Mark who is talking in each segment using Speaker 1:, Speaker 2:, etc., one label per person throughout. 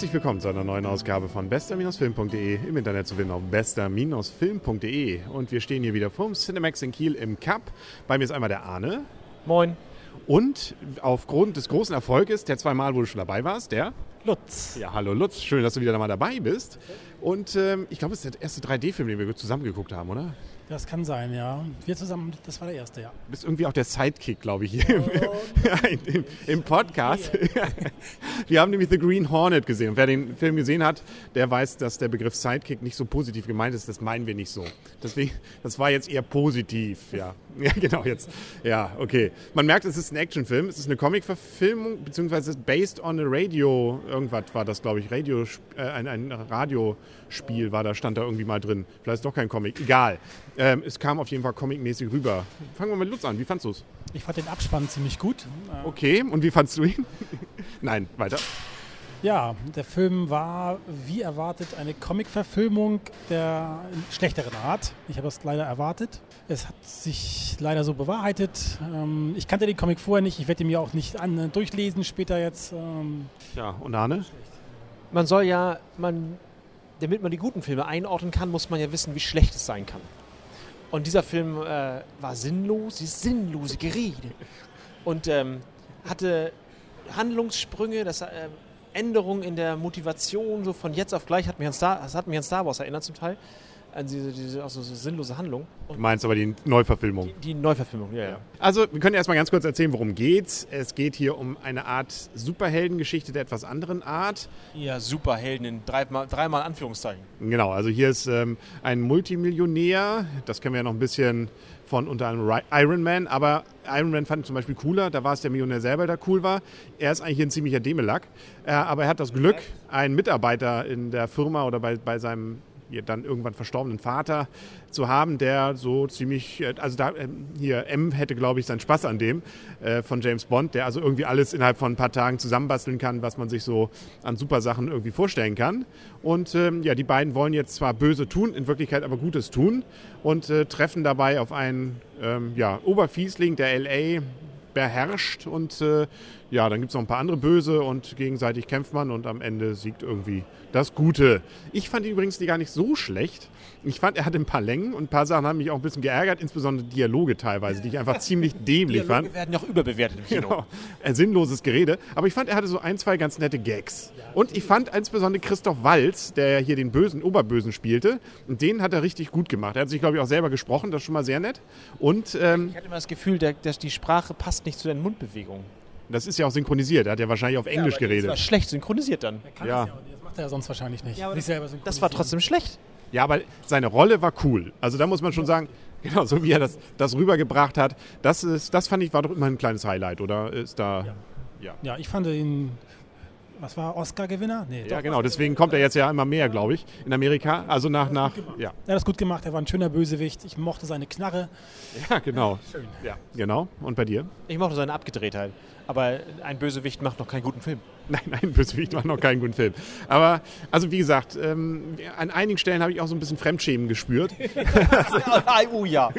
Speaker 1: Herzlich willkommen zu einer neuen Ausgabe von bester-film.de im Internet zu finden auf bester-film.de und wir stehen hier wieder vom Cinemax in Kiel im Cup. Bei mir ist einmal der Arne.
Speaker 2: Moin.
Speaker 1: Und aufgrund des großen Erfolges, der zweimal, wo du schon dabei warst, der
Speaker 2: Lutz.
Speaker 1: Ja, hallo Lutz, schön, dass du wieder mal dabei bist. Und ähm, ich glaube, es ist der erste 3D-Film, den wir zusammen geguckt haben, oder?
Speaker 2: Das kann sein, ja. Wir zusammen, das war der erste, ja.
Speaker 1: Du bist irgendwie auch der Sidekick, glaube ich, hier oh, im, im, im, Podcast. Wir haben nämlich The Green Hornet gesehen. Und wer den Film gesehen hat, der weiß, dass der Begriff Sidekick nicht so positiv gemeint ist. Das meinen wir nicht so. Deswegen, das war jetzt eher positiv, ja. Ja, genau, jetzt. Ja, okay. Man merkt, es ist ein Actionfilm. Es ist eine Comic-Verfilmung, beziehungsweise based on a Radio, irgendwas war das, glaube ich, Radio, äh, ein, ein Radiospiel war da, stand da irgendwie mal drin. Vielleicht ist doch kein Comic. Egal. Ähm, es kam auf jeden Fall comicmäßig rüber. Fangen wir mit Lutz an. Wie fandest du es?
Speaker 2: Ich fand den Abspann ziemlich gut.
Speaker 1: Okay, und wie fandest du ihn? Nein, weiter.
Speaker 2: Ja, der Film war wie erwartet eine Comic-Verfilmung der schlechteren Art. Ich habe es leider erwartet. Es hat sich leider so bewahrheitet. Ähm, ich kannte den Comic vorher nicht. Ich werde ihn mir auch nicht an, äh, durchlesen später jetzt. Ähm.
Speaker 1: Ja, und Arne?
Speaker 3: Man soll ja, man, damit man die guten Filme einordnen kann, muss man ja wissen, wie schlecht es sein kann. Und dieser Film äh, war sinnlos, dieses sinnlose Gerede. Und ähm, hatte Handlungssprünge, das, äh, Änderungen in der Motivation, so von jetzt auf gleich, hat mich an Star, das hat mich an Star Wars erinnert zum Teil an diese, diese also so sinnlose Handlung.
Speaker 1: Und du meinst aber die Neuverfilmung?
Speaker 3: Die, die Neuverfilmung, ja, ja,
Speaker 1: Also, wir können erstmal ganz kurz erzählen, worum geht's. Es geht hier um eine Art Superheldengeschichte der etwas anderen Art.
Speaker 3: Ja, Superhelden in dreimal, dreimal Anführungszeichen.
Speaker 1: Genau, also hier ist ähm, ein Multimillionär, das kennen wir ja noch ein bisschen von unter anderem Iron Man, aber Iron Man fand ich zum Beispiel cooler, da war es der Millionär selber, der cool war. Er ist eigentlich ein ziemlicher Demelack, äh, aber er hat das Glück, einen Mitarbeiter in der Firma oder bei, bei seinem dann irgendwann verstorbenen Vater zu haben, der so ziemlich, äh, also da ähm, hier M hätte glaube ich seinen Spaß an dem äh, von James Bond, der also irgendwie alles innerhalb von ein paar Tagen zusammenbasteln kann, was man sich so an super Sachen irgendwie vorstellen kann. Und ähm, ja, die beiden wollen jetzt zwar böse tun, in Wirklichkeit aber Gutes tun und äh, treffen dabei auf einen ähm, ja, Oberfiesling, der LA beherrscht und äh, ja, dann gibt es noch ein paar andere Böse und gegenseitig kämpft man und am Ende siegt irgendwie das Gute. Ich fand ihn übrigens gar nicht so schlecht. Ich fand, er hatte ein paar Längen und ein paar Sachen haben mich auch ein bisschen geärgert, insbesondere Dialoge teilweise, die ich einfach ziemlich dämlich
Speaker 3: Dialoge
Speaker 1: fand.
Speaker 3: werden auch überbewertet im Kino. Genau.
Speaker 1: Ein sinnloses Gerede. Aber ich fand, er hatte so ein, zwei ganz nette Gags. Und ich fand insbesondere Christoph Walz, der hier den bösen Oberbösen spielte, und den hat er richtig gut gemacht. Er hat sich, glaube ich, auch selber gesprochen, das ist schon mal sehr nett. Und, ähm,
Speaker 3: ich hatte immer das Gefühl, dass die Sprache passt nicht zu den Mundbewegungen.
Speaker 1: Das ist ja auch synchronisiert. Er hat ja wahrscheinlich auf Englisch
Speaker 3: ja,
Speaker 1: geredet.
Speaker 3: Das war schlecht synchronisiert dann.
Speaker 2: Ja. Das, ja das macht er ja sonst wahrscheinlich nicht. Ja,
Speaker 3: das war trotzdem schlecht.
Speaker 1: Ja, aber seine Rolle war cool. Also da muss man schon sagen, genau, so wie er das, das rübergebracht hat, das, ist, das fand ich war doch immer ein kleines Highlight, oder? Ist da.
Speaker 2: Ja, ja. ja ich fand ihn was war Oscar-Gewinner?
Speaker 1: Nee, ja, doch, genau. Deswegen kommt er jetzt ja immer mehr, glaube ich, in Amerika. Also nach, nach,
Speaker 2: ja. Er hat das gut gemacht. Er war ein schöner Bösewicht. Ich mochte seine Knarre.
Speaker 1: Ja, genau. Schön. Ja, genau. Und bei dir?
Speaker 3: Ich mochte seine Abgedrehtheit. Aber ein Bösewicht macht noch keinen guten Film.
Speaker 1: Nein, ein Bösewicht macht noch keinen guten Film. Aber, also wie gesagt, ähm, an einigen Stellen habe ich auch so ein bisschen Fremdschämen gespürt.
Speaker 3: oh ja.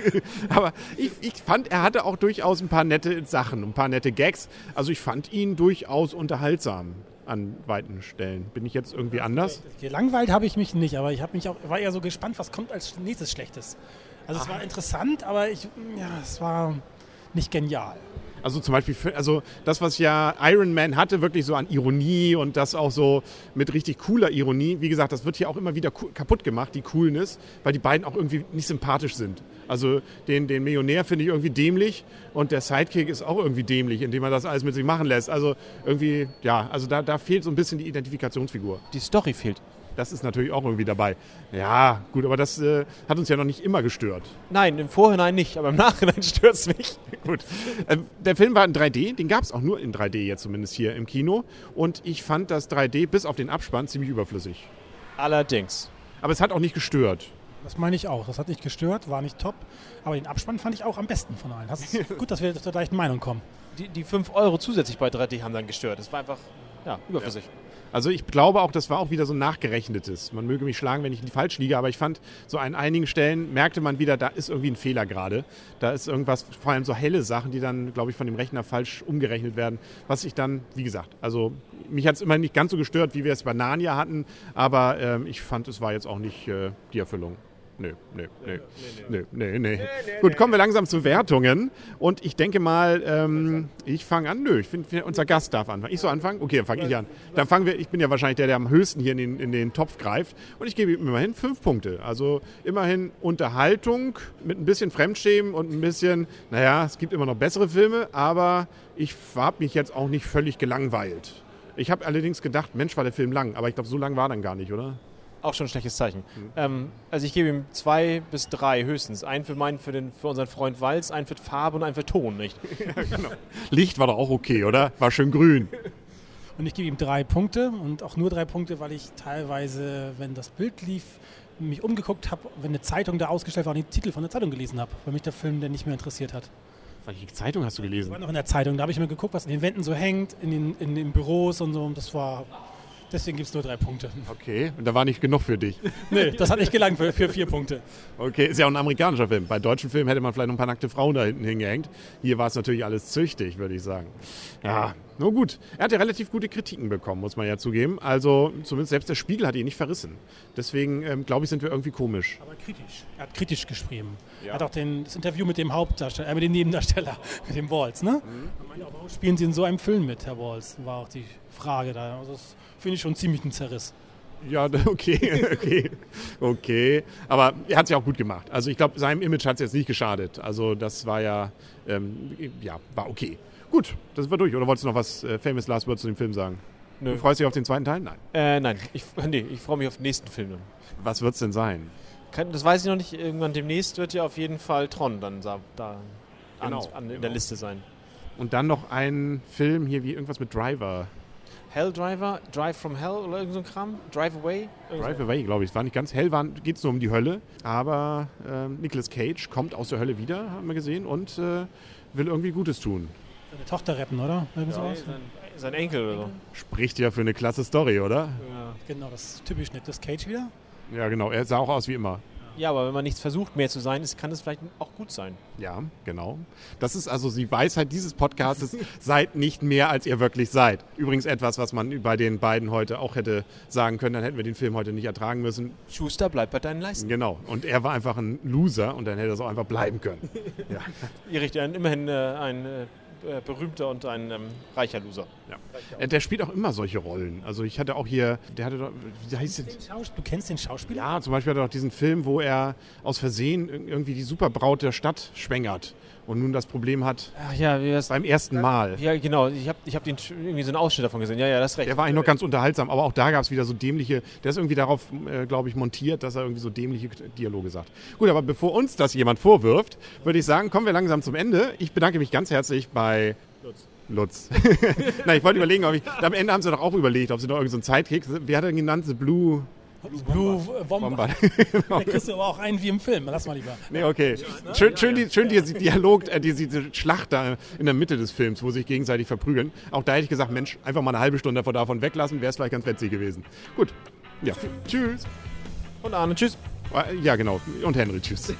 Speaker 1: Aber ich, ich fand, er hatte auch durchaus ein paar nette Sachen, ein paar nette Gags. Also ich fand ihn durchaus unterhaltsam an weiten Stellen. Bin ich jetzt irgendwie anders?
Speaker 2: Gelangweilt habe ich mich nicht, aber ich habe mich auch, war eher so gespannt, was kommt als nächstes Schlechtes. Also Ach. es war interessant, aber ich, ja, es war nicht genial.
Speaker 1: Also zum Beispiel, also das, was ja Iron Man hatte, wirklich so an Ironie und das auch so mit richtig cooler Ironie. Wie gesagt, das wird hier auch immer wieder kaputt gemacht, die Coolness, weil die beiden auch irgendwie nicht sympathisch sind. Also den, den Millionär finde ich irgendwie dämlich und der Sidekick ist auch irgendwie dämlich, indem er das alles mit sich machen lässt. Also irgendwie, ja, also da, da fehlt so ein bisschen die Identifikationsfigur.
Speaker 3: Die Story fehlt.
Speaker 1: Das ist natürlich auch irgendwie dabei. Ja, gut, aber das äh, hat uns ja noch nicht immer gestört.
Speaker 3: Nein, im Vorhinein nicht, aber im Nachhinein stört es mich.
Speaker 1: gut. Äh, der Film war in 3D, den gab es auch nur in 3D jetzt zumindest hier im Kino. Und ich fand das 3D bis auf den Abspann ziemlich überflüssig.
Speaker 3: Allerdings.
Speaker 1: Aber es hat auch nicht gestört.
Speaker 2: Das meine ich auch. Das hat nicht gestört, war nicht top. Aber den Abspann fand ich auch am besten von allen. Das ist gut, dass wir zur gleichen Meinung kommen.
Speaker 3: Die, die 5 Euro zusätzlich bei 3D haben dann gestört. Das war einfach ja, überflüssig. Ja.
Speaker 1: Also ich glaube auch, das war auch wieder so ein nachgerechnetes. Man möge mich schlagen, wenn ich falsch liege, aber ich fand, so an einigen Stellen merkte man wieder, da ist irgendwie ein Fehler gerade. Da ist irgendwas, vor allem so helle Sachen, die dann, glaube ich, von dem Rechner falsch umgerechnet werden. Was ich dann, wie gesagt, also mich hat es immer nicht ganz so gestört, wie wir es bei Narnia hatten, aber ähm, ich fand, es war jetzt auch nicht äh, die Erfüllung nö, nö, nö, nö, nö, nö. Gut, kommen wir langsam zu Wertungen. Und ich denke mal, ähm, ich fange an. Nö, ich finde, unser Gast darf anfangen. Ich soll anfangen? Okay, dann fange ich an. Dann fangen wir, ich bin ja wahrscheinlich der, der am höchsten hier in den, in den Topf greift. Und ich gebe ihm immerhin fünf Punkte. Also immerhin Unterhaltung mit ein bisschen Fremdschämen und ein bisschen, naja, es gibt immer noch bessere Filme, aber ich habe mich jetzt auch nicht völlig gelangweilt. Ich habe allerdings gedacht, Mensch, war der Film lang. Aber ich glaube, so lang war dann gar nicht, oder?
Speaker 3: Auch schon ein schlechtes Zeichen. Mhm. Ähm, also ich gebe ihm zwei bis drei höchstens. Einen für meinen, für, den, für unseren Freund Walz, einen für Farbe und einen für Ton, nicht?
Speaker 1: ja, genau. Licht war doch auch okay, oder? War schön grün.
Speaker 2: Und ich gebe ihm drei Punkte und auch nur drei Punkte, weil ich teilweise, wenn das Bild lief, mich umgeguckt habe, wenn eine Zeitung da ausgestellt war und den Titel von der Zeitung gelesen habe, weil mich der Film dann nicht mehr interessiert hat.
Speaker 1: Welche Zeitung hast du gelesen? Ich
Speaker 2: war noch in der Zeitung, da habe ich mir geguckt, was in den Wänden so hängt, in den, in den Büros und so. Und das war Deswegen gibt es nur drei Punkte.
Speaker 1: Okay, und da war nicht genug für dich.
Speaker 2: nee, das hat nicht gelangt für, für, vier Punkte.
Speaker 1: Okay, ist ja auch ein amerikanischer Film. Bei deutschen Filmen hätte man vielleicht noch ein paar nackte Frauen da hinten hingehängt. Hier war es natürlich alles züchtig, würde ich sagen. Ja, nur gut. Er hat ja relativ gute Kritiken bekommen, muss man ja zugeben. Also zumindest selbst der Spiegel hat ihn nicht verrissen. Deswegen ähm, glaube ich, sind wir irgendwie komisch.
Speaker 2: Aber kritisch. Er hat kritisch geschrieben. Ja. Er hat auch den, das Interview mit dem Hauptdarsteller, äh, mit dem Nebendarsteller, mit dem Walls, ne? Mhm. warum spielen Sie in so einem Film mit, Herr Walls? War auch die Frage da. Also das finde ich schon ziemlich ein Zerriss.
Speaker 1: Ja, okay, okay, okay. Aber er hat es ja auch gut gemacht. Also ich glaube, seinem Image hat es jetzt nicht geschadet. Also das war ja, ähm, ja, war okay. Gut, das war durch. Oder wolltest du noch was äh, Famous Last Words zu dem Film sagen? Nö. Du freust dich auf den zweiten Teil? Nein.
Speaker 3: Äh, nein, ich, nee, ich freue mich auf den nächsten Film.
Speaker 1: Was wird es denn sein?
Speaker 3: Kann, das weiß ich noch nicht. Irgendwann demnächst wird ja auf jeden Fall Tron dann da, da genau, an, an, in genau. der Liste sein.
Speaker 1: Und dann noch ein Film hier wie irgendwas mit Driver.
Speaker 3: Hell Driver, Drive from Hell oder irgend so ein Kram? Drive Away?
Speaker 1: Drive Away, glaube ich. Es war nicht ganz hell, geht es nur um die Hölle. Aber ähm, Nicolas Cage kommt aus der Hölle wieder, haben wir gesehen, und äh, will irgendwie Gutes tun.
Speaker 2: Seine Tochter retten, oder? Ja,
Speaker 3: sein, sein, Enkel oder so.
Speaker 1: Spricht ja für eine klasse Story, oder?
Speaker 2: Ja, genau, das ist typisch Nicolas Cage wieder.
Speaker 1: Ja, genau. Er sah auch aus wie immer.
Speaker 3: Ja, aber wenn man nichts versucht, mehr zu sein, kann es vielleicht auch gut sein.
Speaker 1: Ja, genau. Das ist also die Weisheit dieses Podcasts. seid nicht mehr, als ihr wirklich seid. Übrigens etwas, was man bei den beiden heute auch hätte sagen können, dann hätten wir den Film heute nicht ertragen müssen.
Speaker 3: Schuster, bleib bei deinen Leisten.
Speaker 1: Genau. Und er war einfach ein Loser und dann hätte er so einfach bleiben können.
Speaker 3: ja. Ihr richtet immerhin äh, ein äh, berühmter und ein ähm, reicher Loser. Ja.
Speaker 1: Reicher der spielt auch immer solche Rollen. Also ich hatte auch hier, der hatte doch,
Speaker 2: wie heißt du, du kennst den Schauspieler?
Speaker 1: Ja, zum Beispiel hat er doch diesen Film, wo er aus Versehen irgendwie die Superbraut der Stadt schwängert und nun das Problem hat
Speaker 3: Ach ja,
Speaker 1: beim ersten Mal.
Speaker 3: Ja, genau. Ich habe ich hab den, irgendwie so einen Ausschnitt davon gesehen. Ja, ja, das ist recht.
Speaker 1: Der war eigentlich noch ganz unterhaltsam, aber auch da gab es wieder so dämliche, der ist irgendwie darauf, äh, glaube ich, montiert, dass er irgendwie so dämliche Dialoge sagt. Gut, aber bevor uns das jemand vorwirft, würde ich sagen, kommen wir langsam zum Ende. Ich bedanke mich ganz herzlich bei Lutz. Lutz. Nein, ich wollte überlegen, ob ich. Am Ende haben sie doch auch überlegt, ob sie noch irgendeinen so Sidekick. Wie hat er ihn genannt? The Blue.
Speaker 2: Blue Bomber. da kriegst du aber auch einen wie im Film. Lass mal lieber.
Speaker 1: Nee, okay. Schön, schön, die, schön dieser Dialog, äh, diese Schlacht da in der Mitte des Films, wo sich gegenseitig verprügeln. Auch da hätte ich gesagt, Mensch, einfach mal eine halbe Stunde davon weglassen, wäre es vielleicht ganz witzig gewesen. Gut. Ja, tschüss.
Speaker 3: Und Arne, tschüss.
Speaker 1: Ja, genau. Und Henry, tschüss.